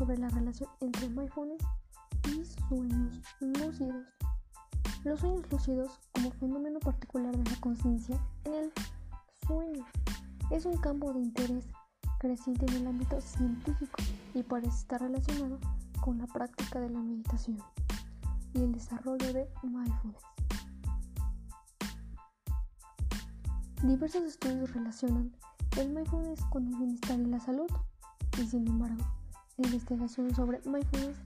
sobre la relación entre mindfulness y sueños lúcidos. Los sueños lúcidos como fenómeno particular de la conciencia en el sueño es un campo de interés creciente en el ámbito científico y parece estar relacionado con la práctica de la meditación y el desarrollo de mindfulness. Diversos estudios relacionan el mindfulness con el bienestar y la salud, y sin embargo, investigación sobre mindfulness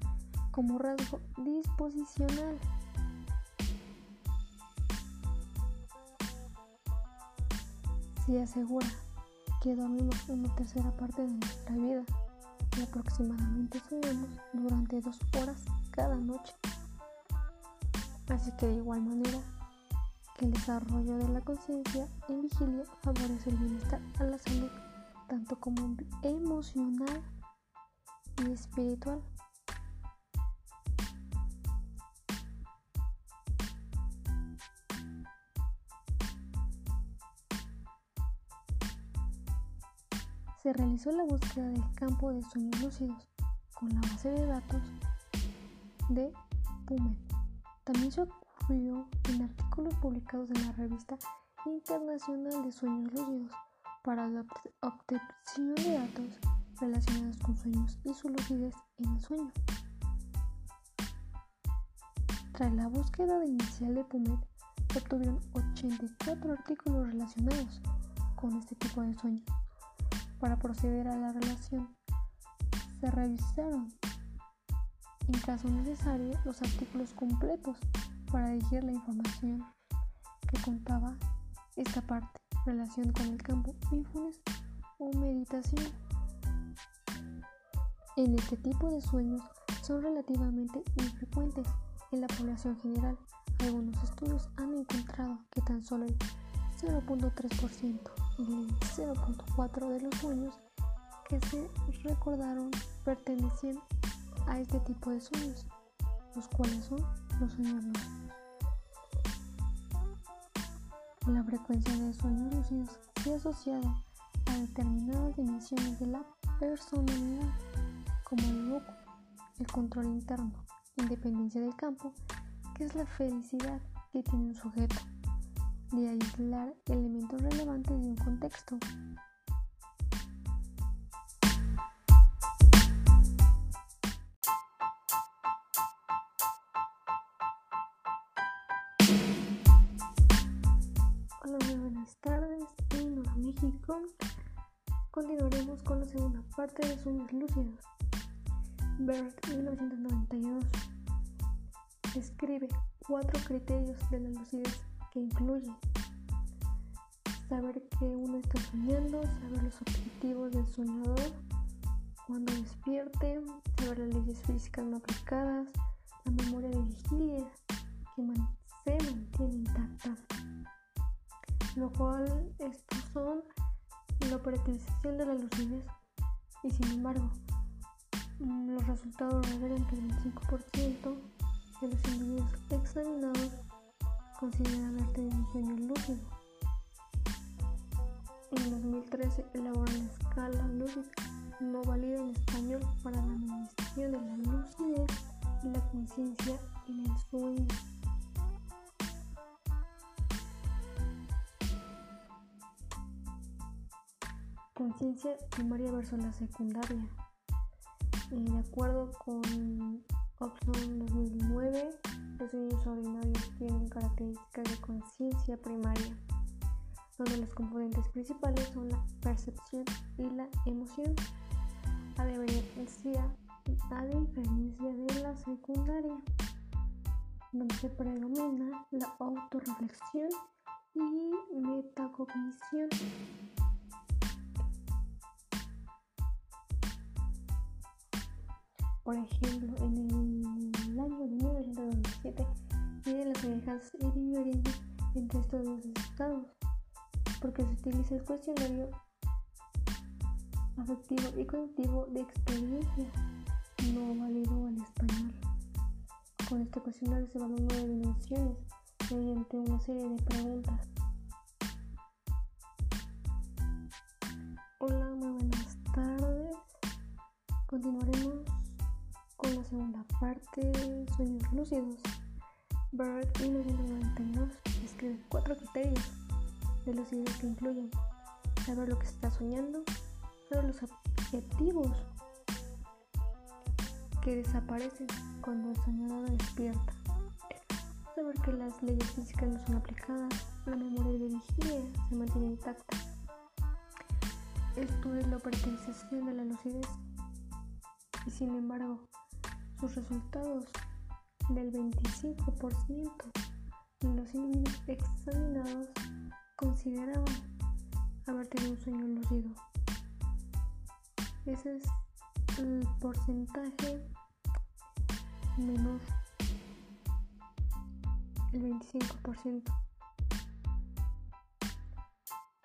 como rasgo disposicional se asegura que dormimos una tercera parte de nuestra vida y aproximadamente soñamos durante dos horas cada noche. Así que de igual manera que el desarrollo de la conciencia en vigilia favorece el bienestar a la salud, tanto como emocional y espiritual. Se realizó la búsqueda del campo de sueños lúcidos con la base de datos de PUMED. También se ocurrió en artículos publicados en la revista Internacional de Sueños Lúcidos para la obtención de datos relacionados con sueños y su lucidez en el sueño. Tras la búsqueda inicial de PUMED, se obtuvieron 84 artículos relacionados con este tipo de sueños. Para proceder a la relación, se revisaron, en caso necesario, los artículos completos para dirigir la información que contaba esta parte, relación con el campo mindfulness o meditación. En este tipo de sueños son relativamente infrecuentes en la población general. Algunos estudios han encontrado que tan solo el 0.3% y el 0.4% de los sueños que se recordaron pertenecían a este tipo de sueños, los cuales son los sueños lúcidos. La frecuencia de sueños lúcidos se ha asociado a determinadas dimensiones de la personalidad, como el loco, el control interno, independencia del campo, que es la felicidad que tiene un sujeto, de aislar elementos relevantes de un contexto. Hola, muy buenas tardes en Nueva México. Continuaremos con la segunda parte de Sueños Lúcidos. Bert, 1992, describe cuatro criterios de la lucidez que incluye saber que uno está soñando, saber los objetivos del soñador, cuando despierte, saber las leyes físicas no aplicadas, la memoria de vigilia que se mantiene intacta, lo cual estos son la operativización de la lucidez y sin embargo los resultados revelan que el 25% de los individuos examinados considera haber tenido un sueño lúcido. En 2013 elaboró la escala lúdica no válida en español para la medición de la lucidez y la conciencia en el sueño. Conciencia primaria versus la secundaria. De acuerdo con Oxford 2009, los sueños ordinarios tienen características de conciencia primaria, donde los componentes principales son la percepción y la emoción, a diferencia, a diferencia de la secundaria, donde se predomina la autorreflexión y metacognición. Por ejemplo, en el año de 1997 mide las semejanzas y entre estos dos estados, porque se utiliza el cuestionario afectivo y cognitivo de experiencia, no válido al español. Con este cuestionario se evalúan nueve dimensiones mediante una serie de preguntas. De sueños lúcidos. Bird 1992 describe cuatro criterios de lucidez que incluyen saber lo que está soñando, saber los objetivos que desaparecen cuando el soñador despierta, saber que las leyes físicas no son aplicadas, la memoria de vigilia se mantiene intacta, estudia la operacionalización de la lucidez y sin embargo sus resultados del 25% de los individuos examinados consideraban haber tenido un sueño lúcido. Ese es el porcentaje menor, el 25%.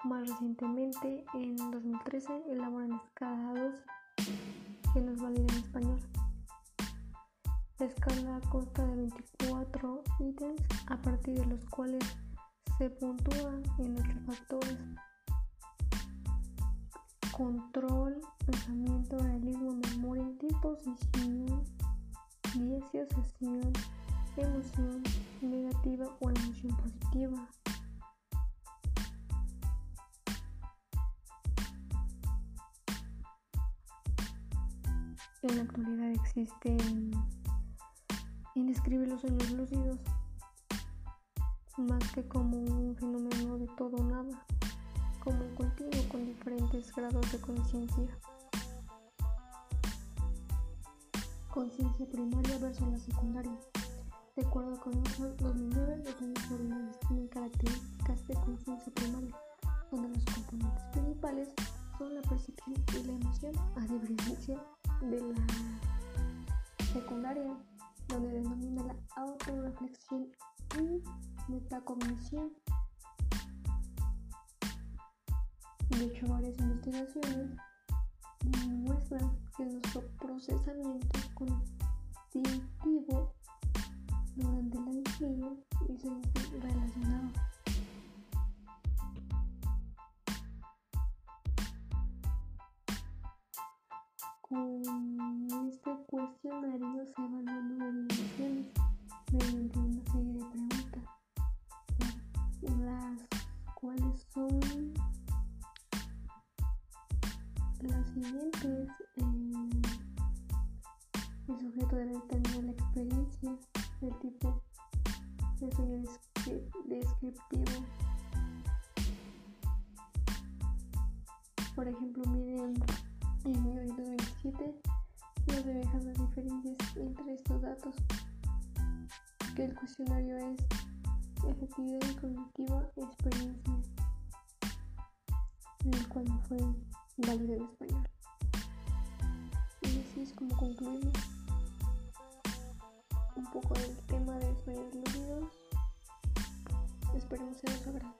Más recientemente, en 2013, elaboran escala 2 que nos valida en español. La escala consta de 24 ítems a partir de los cuales se puntúan en ocho factores. Control, pensamiento, realismo, memoria, disposición, disociación, emoción negativa o emoción positiva. En la actualidad existen indescribe los sueños lúcidos más que como un fenómeno de todo o nada, como un continuo con diferentes grados de conciencia. Conciencia primaria versus la secundaria. De acuerdo con Oxford 2009, los sueños ordinarios tienen características de conciencia primaria, donde los componentes principales son la percepción y la emoción, a diferencia de la secundaria, la autorreflexión y metacognición. De hecho, varias investigaciones muestran que nuestro procesamiento cognitivo durante la vigilia es relacionado con son las siguientes. Eh, el sujeto debe tener la experiencia del tipo de sueño descriptivo. Por ejemplo, miren en 1927 no se dejan las diferencias entre estos datos que el cuestionario es efectividad cognitiva experiencia en el cual fue válido en español. Y así es como concluimos un poco del tema de sueños lúcidos. Esperemos sea de.